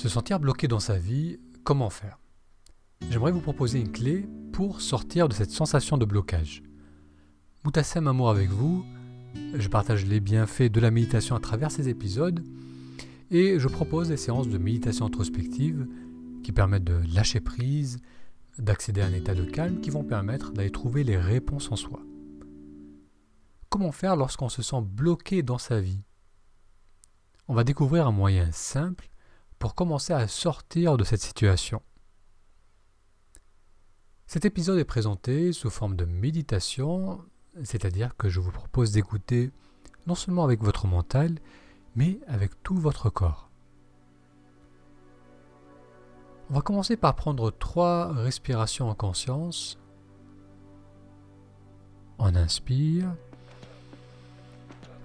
Se sentir bloqué dans sa vie, comment faire? J'aimerais vous proposer une clé pour sortir de cette sensation de blocage. Moutassem Amour avec vous, je partage les bienfaits de la méditation à travers ces épisodes et je propose des séances de méditation introspective qui permettent de lâcher prise, d'accéder à un état de calme qui vont permettre d'aller trouver les réponses en soi. Comment faire lorsqu'on se sent bloqué dans sa vie? On va découvrir un moyen simple pour commencer à sortir de cette situation. Cet épisode est présenté sous forme de méditation, c'est-à-dire que je vous propose d'écouter non seulement avec votre mental, mais avec tout votre corps. On va commencer par prendre trois respirations en conscience. On inspire,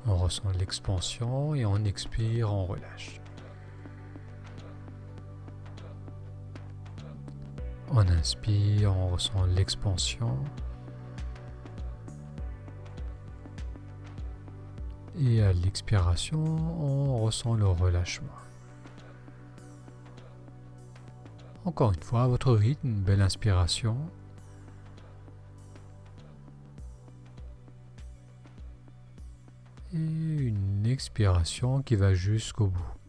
on ressent l'expansion et on expire, on relâche. On inspire, on ressent l'expansion. Et à l'expiration, on ressent le relâchement. Encore une fois, votre rythme, belle inspiration. Et une expiration qui va jusqu'au bout.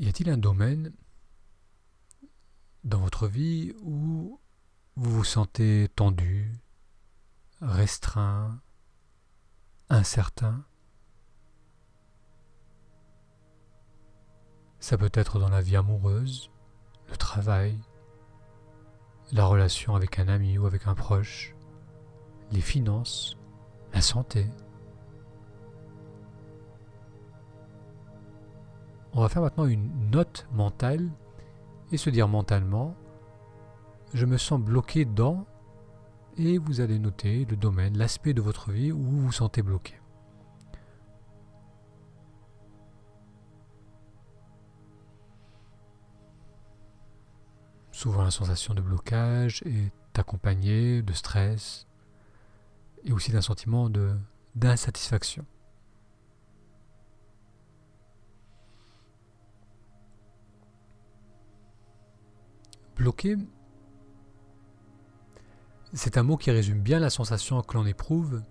Y a-t-il un domaine dans votre vie où vous vous sentez tendu, restreint, incertain? Ça peut être dans la vie amoureuse, le travail, la relation avec un ami ou avec un proche, les finances, la santé. On va faire maintenant une note mentale et se dire mentalement, je me sens bloqué dans, et vous allez noter le domaine, l'aspect de votre vie où vous vous sentez bloqué. Souvent la sensation de blocage est accompagnée de stress et aussi d'un sentiment d'insatisfaction. Bloqué, c'est un mot qui résume bien la sensation que l'on éprouve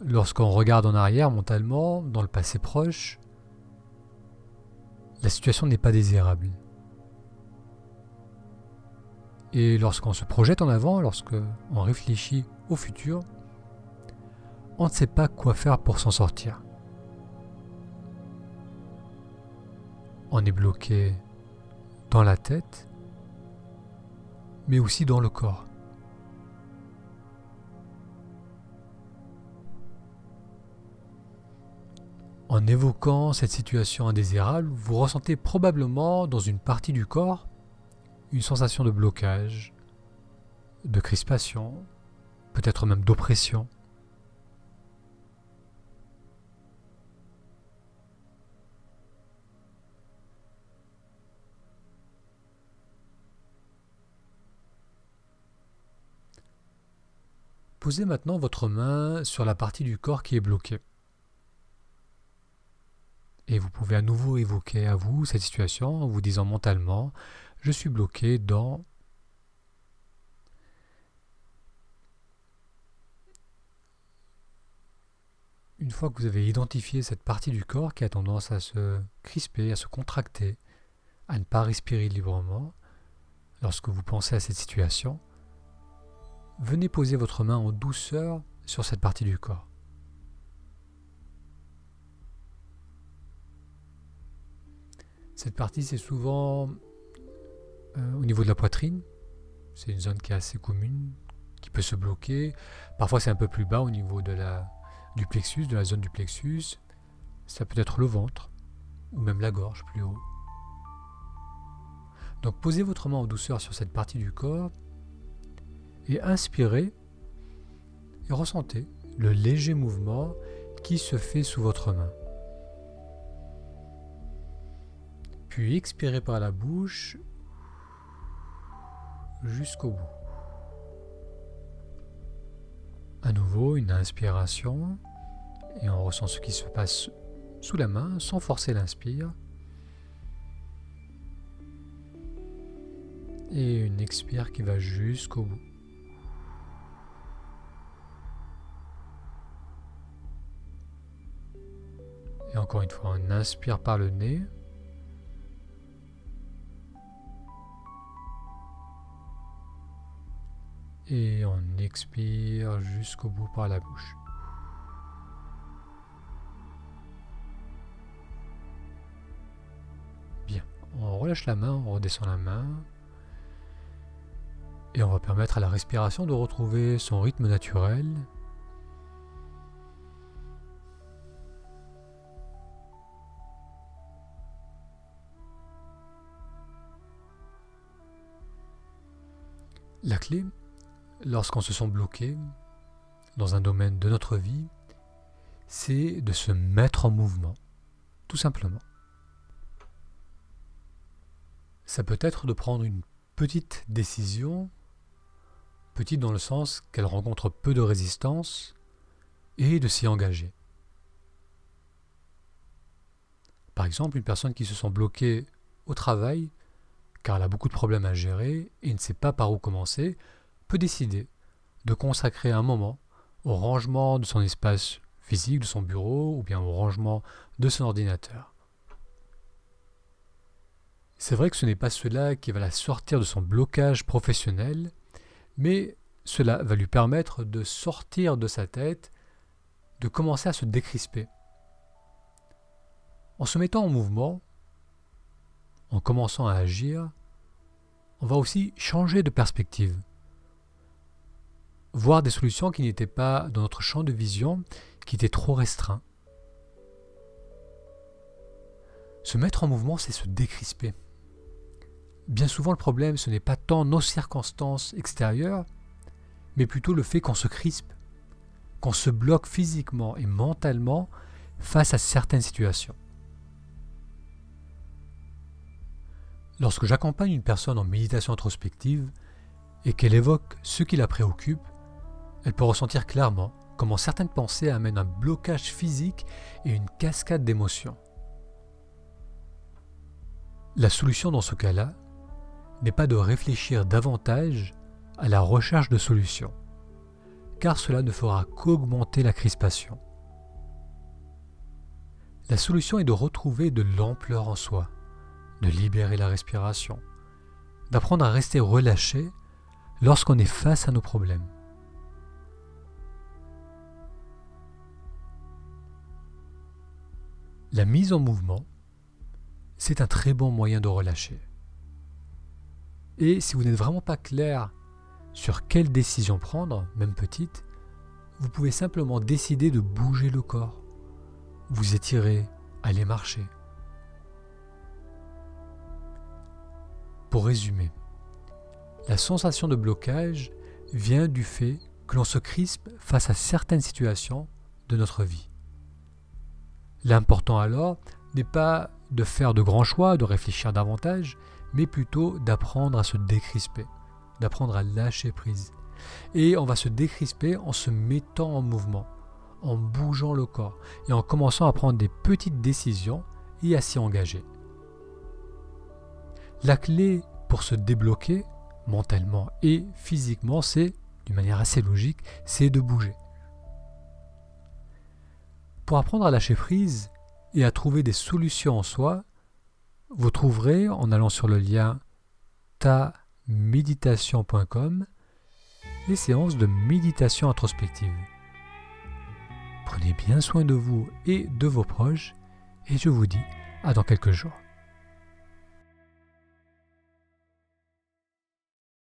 lorsqu'on regarde en arrière mentalement, dans le passé proche. La situation n'est pas désirable. Et lorsqu'on se projette en avant, lorsqu'on réfléchit au futur, on ne sait pas quoi faire pour s'en sortir. On est bloqué dans la tête, mais aussi dans le corps. En évoquant cette situation indésirable, vous ressentez probablement dans une partie du corps une sensation de blocage, de crispation, peut-être même d'oppression. Posez maintenant votre main sur la partie du corps qui est bloquée. Et vous pouvez à nouveau évoquer à vous cette situation en vous disant mentalement, je suis bloqué dans Une fois que vous avez identifié cette partie du corps qui a tendance à se crisper, à se contracter, à ne pas respirer librement, lorsque vous pensez à cette situation, venez poser votre main en douceur sur cette partie du corps. Cette partie, c'est souvent euh, au niveau de la poitrine. C'est une zone qui est assez commune, qui peut se bloquer. Parfois, c'est un peu plus bas au niveau du plexus, de la zone du plexus. Ça peut être le ventre, ou même la gorge plus haut. Donc, posez votre main en douceur sur cette partie du corps et inspirez et ressentez le léger mouvement qui se fait sous votre main. Puis expirez par la bouche jusqu'au bout. À nouveau, une inspiration et on ressent ce qui se passe sous la main sans forcer l'inspire. Et une expire qui va jusqu'au bout. Encore une fois, on inspire par le nez. Et on expire jusqu'au bout par la bouche. Bien, on relâche la main, on redescend la main. Et on va permettre à la respiration de retrouver son rythme naturel. La clé, lorsqu'on se sent bloqué dans un domaine de notre vie, c'est de se mettre en mouvement, tout simplement. Ça peut être de prendre une petite décision, petite dans le sens qu'elle rencontre peu de résistance, et de s'y engager. Par exemple, une personne qui se sent bloquée au travail, car elle a beaucoup de problèmes à gérer et ne sait pas par où commencer, peut décider de consacrer un moment au rangement de son espace physique, de son bureau, ou bien au rangement de son ordinateur. C'est vrai que ce n'est pas cela qui va la sortir de son blocage professionnel, mais cela va lui permettre de sortir de sa tête, de commencer à se décrisper. En se mettant en mouvement, en commençant à agir, on va aussi changer de perspective voir des solutions qui n'étaient pas dans notre champ de vision, qui étaient trop restreints. Se mettre en mouvement, c'est se décrisper. Bien souvent, le problème, ce n'est pas tant nos circonstances extérieures, mais plutôt le fait qu'on se crispe, qu'on se bloque physiquement et mentalement face à certaines situations. Lorsque j'accompagne une personne en méditation introspective et qu'elle évoque ce qui la préoccupe, elle peut ressentir clairement comment certaines pensées amènent un blocage physique et une cascade d'émotions. La solution dans ce cas-là n'est pas de réfléchir davantage à la recherche de solutions, car cela ne fera qu'augmenter la crispation. La solution est de retrouver de l'ampleur en soi, de libérer la respiration, d'apprendre à rester relâché lorsqu'on est face à nos problèmes. La mise en mouvement, c'est un très bon moyen de relâcher. Et si vous n'êtes vraiment pas clair sur quelle décision prendre, même petite, vous pouvez simplement décider de bouger le corps, vous étirer, aller marcher. Pour résumer, la sensation de blocage vient du fait que l'on se crispe face à certaines situations de notre vie. L'important alors n'est pas de faire de grands choix, de réfléchir davantage, mais plutôt d'apprendre à se décrisper, d'apprendre à lâcher prise. Et on va se décrisper en se mettant en mouvement, en bougeant le corps et en commençant à prendre des petites décisions et à s'y engager. La clé pour se débloquer mentalement et physiquement, c'est, d'une manière assez logique, c'est de bouger. Pour apprendre à lâcher prise et à trouver des solutions en soi, vous trouverez en allant sur le lien taméditation.com les séances de méditation introspective. Prenez bien soin de vous et de vos proches et je vous dis à dans quelques jours.